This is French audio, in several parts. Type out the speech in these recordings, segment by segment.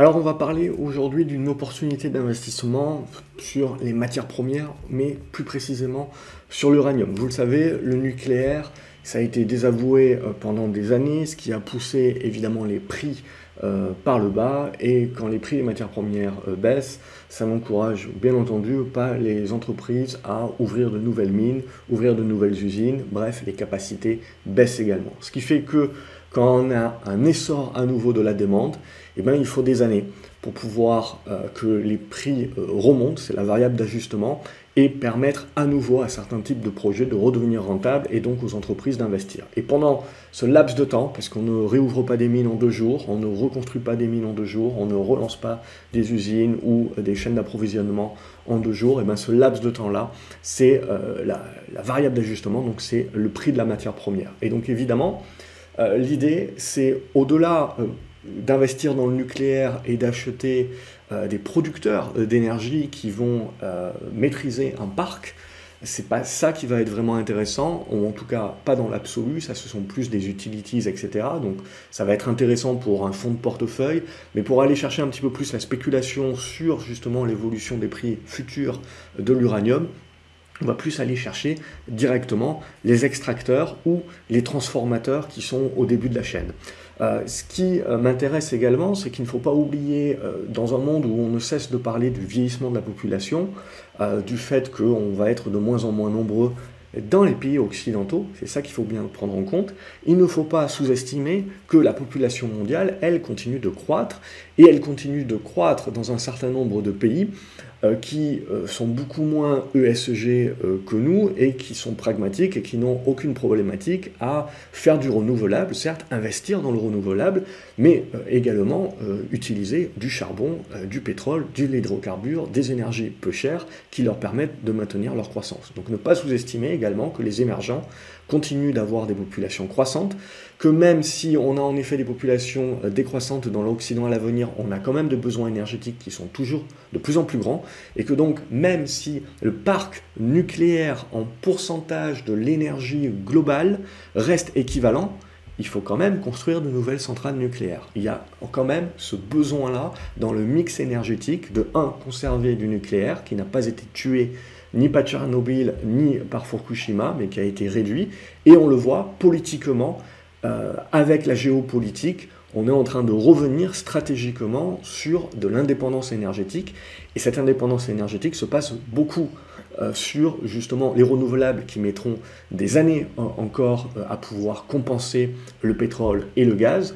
Alors on va parler aujourd'hui d'une opportunité d'investissement sur les matières premières, mais plus précisément sur l'uranium. Vous le savez, le nucléaire, ça a été désavoué euh, pendant des années, ce qui a poussé évidemment les prix euh, par le bas, et quand les prix des matières premières euh, baissent, ça n'encourage bien entendu pas les entreprises à ouvrir de nouvelles mines, ouvrir de nouvelles usines, bref, les capacités baissent également. Ce qui fait que quand on a un essor à nouveau de la demande, eh bien, il faut des années pour pouvoir euh, que les prix remontent, c'est la variable d'ajustement, et permettre à nouveau à certains types de projets de redevenir rentables et donc aux entreprises d'investir. Et pendant ce laps de temps, parce qu'on ne réouvre pas des mines en deux jours, on ne reconstruit pas des mines en deux jours, on ne relance pas des usines ou des chaînes d'approvisionnement en deux jours, et bien ce laps de temps-là, c'est euh, la, variable d'ajustement, donc c'est le prix de la matière première. Et donc évidemment, l'idée, c'est au-delà d'investir dans le nucléaire et d'acheter euh, des producteurs euh, d'énergie qui vont euh, maîtriser un parc, c'est pas ça qui va être vraiment intéressant, ou en tout cas pas dans l'absolu, ça ce sont plus des utilities, etc. Donc ça va être intéressant pour un fonds de portefeuille, mais pour aller chercher un petit peu plus la spéculation sur justement l'évolution des prix futurs de l'uranium, on va plus aller chercher directement les extracteurs ou les transformateurs qui sont au début de la chaîne. Euh, ce qui euh, m'intéresse également, c'est qu'il ne faut pas oublier, euh, dans un monde où on ne cesse de parler du vieillissement de la population, du fait qu'on va être de moins en moins nombreux dans les pays occidentaux, c'est ça qu'il faut bien prendre en compte, il ne faut pas sous-estimer que la population mondiale, elle, continue de croître, et elle continue de croître dans un certain nombre de pays qui euh, sont beaucoup moins ESG euh, que nous et qui sont pragmatiques et qui n'ont aucune problématique à faire du renouvelable, certes investir dans le renouvelable, mais également utiliser du charbon, du pétrole, du l'hydrocarbure, des énergies peu chères qui leur permettent de maintenir leur croissance. Donc ne pas sous-estimer également que les émergents continuent d'avoir des populations croissantes, que même si on a en effet des populations euh, décroissantes dans l'Occident à l'avenir, on a quand même des besoins énergétiques qui sont toujours de plus en plus grands, et que donc même si le parc nucléaire en pourcentage de l'énergie globale reste équivalent, il faut quand même construire de nouvelles centrales nucléaires. Il y a quand même ce besoin-là dans le mix énergétique de, un, conserver du nucléaire qui n'a pas été tué ni par Tchernobyl, ni par Fukushima, mais qui a été réduit. Et on le voit politiquement, euh, avec la géopolitique, on est en train de revenir stratégiquement sur de l'indépendance énergétique. Et cette indépendance énergétique se passe beaucoup euh, sur justement les renouvelables qui mettront des années euh, encore à pouvoir compenser le pétrole et le gaz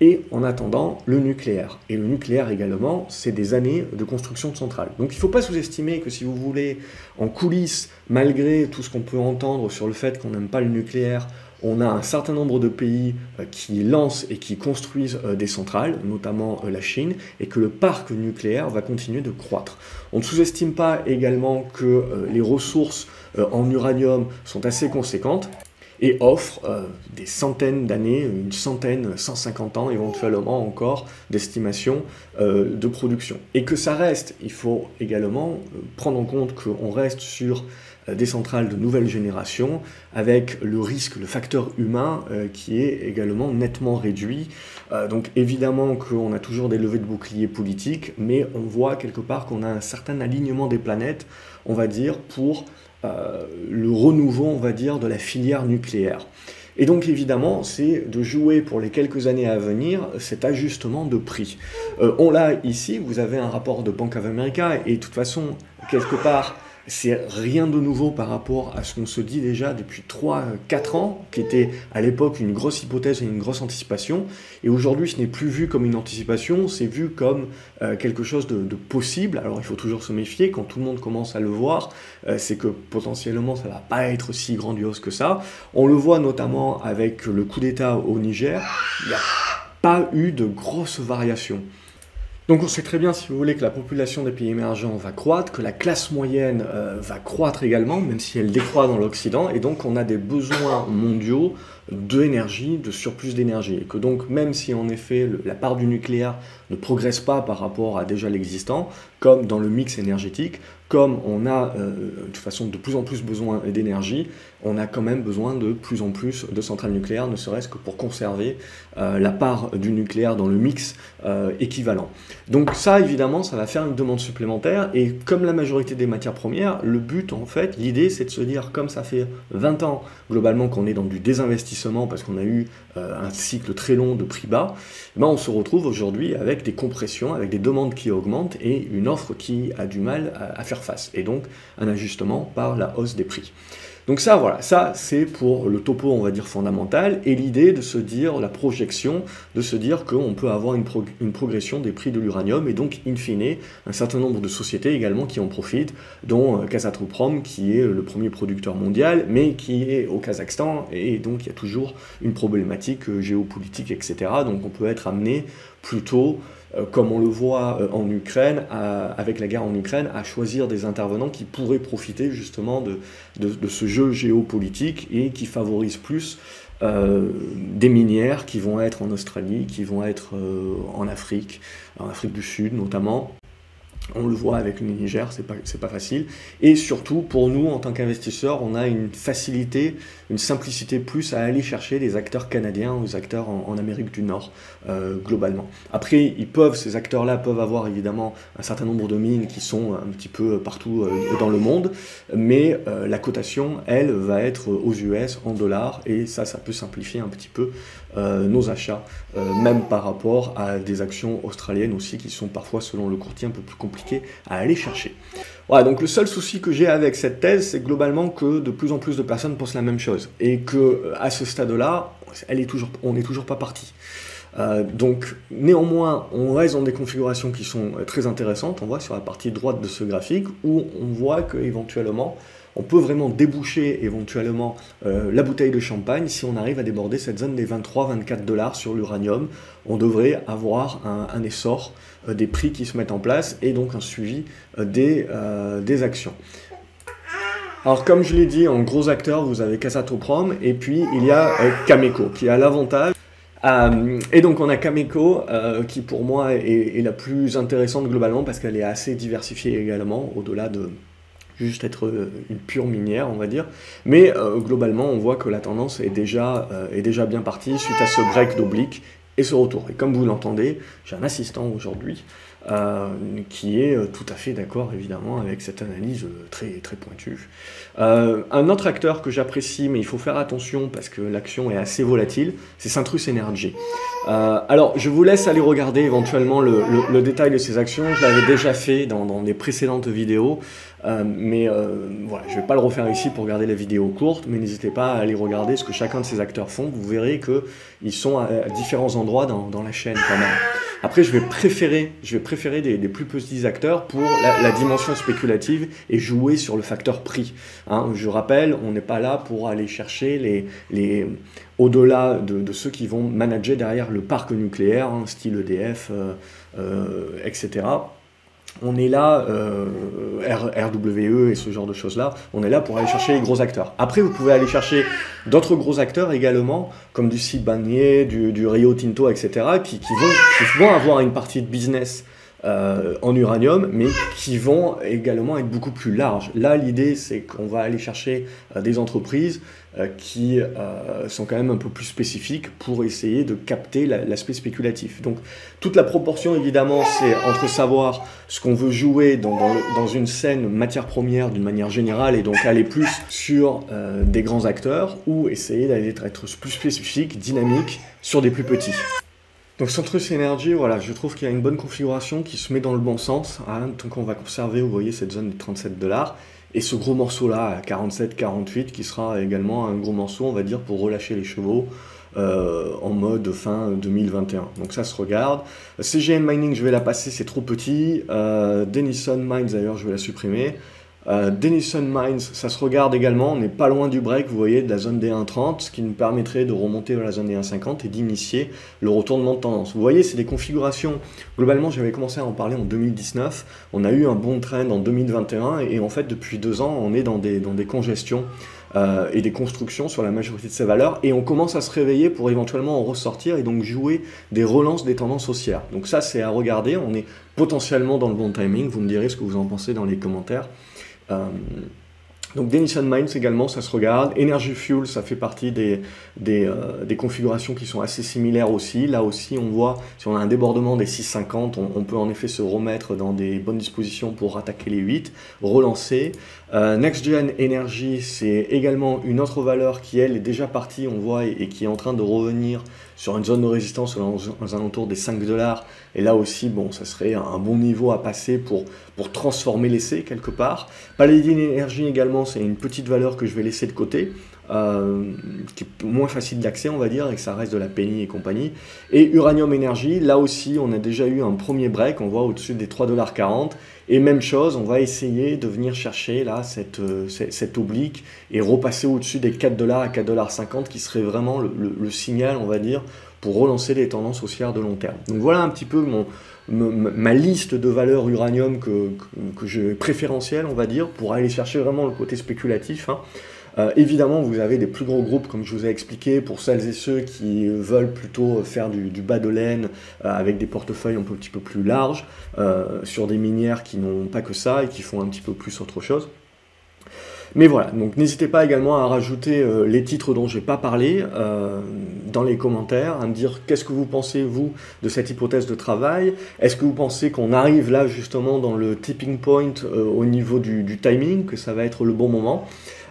et en attendant le nucléaire. Et le nucléaire également, c'est des années de construction de centrales. Donc il ne faut pas sous-estimer que si vous voulez, en coulisses, malgré tout ce qu'on peut entendre sur le fait qu'on n'aime pas le nucléaire, on a un certain nombre de pays euh, qui lancent et qui construisent euh, des centrales, notamment euh, la Chine, et que le parc nucléaire va continuer de croître. On ne sous-estime pas également que les ressources en uranium sont assez conséquentes et offre euh, des centaines d'années, une centaine, 150 ans éventuellement encore d'estimation euh, de production. Et que ça reste, il faut également euh, prendre en compte qu'on reste sur des centrales de nouvelle génération avec le risque, le facteur humain qui est également nettement réduit. donc évidemment qu'on a toujours des levées de boucliers politiques, mais on voit quelque part qu'on a un certain alignement des planètes, on va dire, pour le renouveau, on va dire, de la filière nucléaire. Et donc évidemment, c'est de jouer pour les quelques années à venir cet ajustement de prix. Euh, on l'a ici, vous avez un rapport de Bank of America, et de toute façon, quelque part, c'est rien de nouveau par rapport à ce qu'on se dit déjà depuis 3-4 ans, qui était à l'époque une grosse hypothèse et une grosse anticipation. Et aujourd'hui, ce n'est plus vu comme une anticipation, c'est vu comme euh, quelque chose de, possible. Alors il faut toujours se méfier, quand tout le monde commence à le voir, euh, c'est que potentiellement ça va pas être si grandiose que ça. On le voit notamment avec le coup d'État au Niger, il n'y a pas eu de grosses variations. Donc on sait très bien, si vous voulez, que la population des pays émergents va croître, que la classe moyenne euh, va croître également, même si elle décroît dans l'Occident, et donc on a des besoins mondiaux d'énergie, de surplus d'énergie. Et que donc, même si en effet la part du nucléaire ne progresse pas par rapport à déjà l'existant, comme dans le mix énergétique, comme on a euh, de toute façon de plus en plus besoin d'énergie, on a quand même besoin de plus en plus de centrales nucléaires, ne serait-ce que pour conserver euh, la part du nucléaire dans le mix euh, équivalent. Donc ça, évidemment, ça va faire une demande supplémentaire, et comme la majorité des matières premières, le but, en fait, l'idée, c'est de se dire, comme ça fait 20 ans, globalement, qu'on est dans du désinvestissement, parce qu'on a eu un cycle très long de prix bas, eh ben, on se retrouve aujourd'hui avec des compressions, avec des demandes qui augmentent, et une offre qui a du mal à faire et donc un ajustement par la hausse des prix. Donc ça, voilà, ça c'est pour le topo, on va dire, fondamental, et l'idée de se dire, la projection, de se dire qu'on peut avoir une, progression des prix de l'uranium, et donc, in fine, un certain nombre de sociétés également qui en profitent, dont Kazatomprom, qui est le premier producteur mondial, mais qui est au Kazakhstan, et donc il y a toujours une problématique euh, géopolitique, etc. Donc on peut être amené plutôt euh, comme on le voit euh, en Ukraine, avec la guerre en Ukraine, à choisir des intervenants qui pourraient profiter justement de, ce jeu géopolitique et qui favorisent plus euh, des minières qui vont être en Australie, qui vont être en Afrique, en Afrique du Sud notamment, on le voit avec le Niger, c'est pas, pas facile. Et surtout, pour nous, en tant qu'investisseurs, on a une facilité, une simplicité plus à aller chercher des acteurs canadiens des acteurs en, Amérique du Nord, euh, globalement. Après, ces acteurs-là peuvent avoir évidemment un certain nombre de mines qui sont un petit peu partout euh, dans le monde, mais euh, la cotation, elle, va être aux US en dollars, et ça, ça peut simplifier un petit peu nos achats, même par rapport à des actions australiennes aussi qui sont parfois, selon le courtier, un peu plus compliquées à aller chercher. Voilà, donc le seul souci que j'ai avec cette thèse, c'est globalement que de plus en plus de personnes pensent la même chose et que euh, à ce stade-là, elle est toujours, on n'est toujours pas parti. Euh, donc néanmoins, on reste dans des configurations qui sont euh, très intéressantes. On voit sur la partie droite de ce graphique où on voit que éventuellement on peut vraiment déboucher éventuellement euh, la bouteille de champagne si on arrive à déborder cette zone des 23-24 dollars sur l'uranium. On devrait avoir un, essor euh, des prix qui se mettent en place et donc un suivi euh, des, actions. Alors comme je l'ai dit, en gros acteur, vous avez Casatoprom et puis il y a Cameco qui a l'avantage et donc on a Cameco qui pour moi est, la plus intéressante globalement parce qu'elle est assez diversifiée également au-delà de, juste être euh, une pure minière, on va dire. Mais euh, globalement, on voit que la tendance est déjà, euh, est déjà bien partie suite à ce break d'oblique et ce retour. Et comme vous l'entendez, j'ai un assistant aujourd'hui qui est tout à fait d'accord évidemment avec cette analyse très, très pointue. un autre acteur que j'apprécie, mais il faut faire attention parce que l'action est assez volatile, c'est Centrus Energy. alors je vous laisse aller regarder éventuellement le, détail de ces actions, je l'avais déjà fait dans, dans des précédentes vidéos. Euh, mais euh, voilà, je ne vais pas le refaire ici pour regarder la vidéo courte, mais n'hésitez pas à aller regarder ce que chacun de ces acteurs font. Vous verrez qu'ils sont à, différents endroits dans, dans, la chaîne quand même. Après, je vais préférer, je vais préférer des, plus petits acteurs pour la, dimension spéculative et jouer sur le facteur prix. Hein, je rappelle, on n'est pas là pour aller chercher les, les au-delà de, ceux qui vont manager derrière le parc nucléaire, hein, style EDF, euh, euh, etc on est là, euh, RWE et ce genre de choses-là, on est là pour aller chercher les gros acteurs. Après, vous pouvez aller chercher d'autres gros acteurs également, comme du Sibanier, du, du Rio Tinto, etc., qui, vont, qui vont avoir une partie de business euh, en uranium, mais qui vont également être beaucoup plus larges. Là, l'idée, c'est qu'on va aller chercher euh, des entreprises euh, qui sont quand même un peu plus spécifiques pour essayer de capter l'aspect spéculatif. Donc, toute la proportion, évidemment, c'est entre savoir ce qu'on veut jouer dans, dans, une scène matière première d'une manière générale et donc aller plus sur des grands acteurs ou essayer d'aller être plus spécifique, dynamique sur des plus petits. Donc Centrus Energy, voilà, je trouve qu'il y a une bonne configuration qui se met dans le bon sens. Hein, donc on va conserver, vous voyez, cette zone de 37 dollars. Et ce gros morceau-là, à 47-48, qui sera également un gros morceau, on va dire, pour relâcher les chevaux euh, en mode fin 2021. Donc ça se regarde. CGN Mining, je vais la passer, c'est trop petit. Euh, Denison Mines, d'ailleurs, je vais la supprimer. Euh, Denison Mines, ça se regarde également, on n'est pas loin du break, vous voyez, de la zone des 1.30, ce qui nous permettrait de remonter vers la zone des 1.50 et d'initier le retournement de tendance. Vous voyez, c'est des configurations, globalement j'avais commencé à en parler en 2019, on a eu un bon trend en 2021 et en fait depuis deux ans on est dans des, dans des congestions euh, et des constructions sur la majorité de ces valeurs, et on commence à se réveiller pour éventuellement en ressortir et donc jouer des relances des tendances haussières. Donc ça, c'est à regarder, on est potentiellement dans le bon timing, vous me direz ce que vous en pensez dans les commentaires. Euh, donc Denison Mines également, ça se regarde. Energy Fuel, ça fait partie euh, des, configurations qui sont assez similaires aussi. Là aussi, on voit, si on a un débordement des 6,50, on, on, peut en effet se remettre dans des bonnes dispositions pour attaquer les 8, relancer. Euh, Next Gen Energy, c'est également une autre valeur qui, elle, est déjà partie, on voit, et, qui est en train de revenir sur une zone de résistance aux, alentours des 5 dollars. Et là aussi, bon, ça serait un bon niveau à passer pour, pour transformer l'essai quelque part. Paladin Energy également, c'est une petite valeur que je vais laisser de côté. Euh, qui est moins facile d'accès, on va dire, et que ça reste de la penny et compagnie. Et Uranium Energy, là aussi, on a déjà eu un premier break, on voit au-dessus des 3,40$. Et même chose, on va essayer de venir chercher là cette, euh, cette, oblique et repasser au-dessus des 4$ à 4,50$, qui serait vraiment le, signal, on va dire, pour relancer les tendances haussières de long terme. Donc voilà un petit peu mon, ma liste de valeurs uranium que, que, je préférentielle, on va dire, pour aller chercher vraiment le côté spéculatif. Hein. Euh, évidemment, vous avez des plus gros groupes, comme je vous ai expliqué, pour celles et ceux qui veulent plutôt faire du, bas de laine euh, avec des portefeuilles un, petit peu plus larges, euh, sur des minières qui n'ont pas que ça et qui font un petit peu plus autre chose. Mais voilà, donc n'hésitez pas également à rajouter les titres dont je n'ai pas parlé dans les commentaires, à me dire qu'est-ce que vous pensez, vous, de cette hypothèse de travail. Est-ce que vous pensez qu'on arrive là justement dans le tipping point au niveau du timing, que ça va être le bon moment?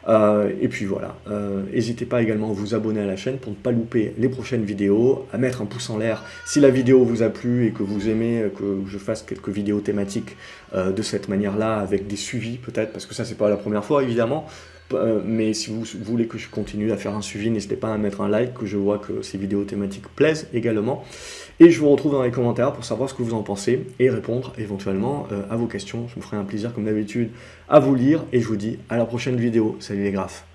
Euh, et puis voilà, euh, n'hésitez pas également à vous abonner à la chaîne pour ne pas louper les prochaines vidéos, à mettre un pouce en l'air si la vidéo vous a plu et que vous aimez que je fasse quelques vidéos thématiques euh, de cette manière-là, avec des suivis peut-être, parce que ça c'est pas la première fois évidemment, mais si vous voulez que je continue à faire un suivi, n'hésitez pas à mettre un like, que je vois que ces vidéos thématiques plaisent également. Et je vous retrouve dans les commentaires pour savoir ce que vous en pensez et répondre éventuellement à vos questions. Je me ferai un plaisir comme d'habitude à vous lire et je vous dis à la prochaine vidéo. Salut les graphes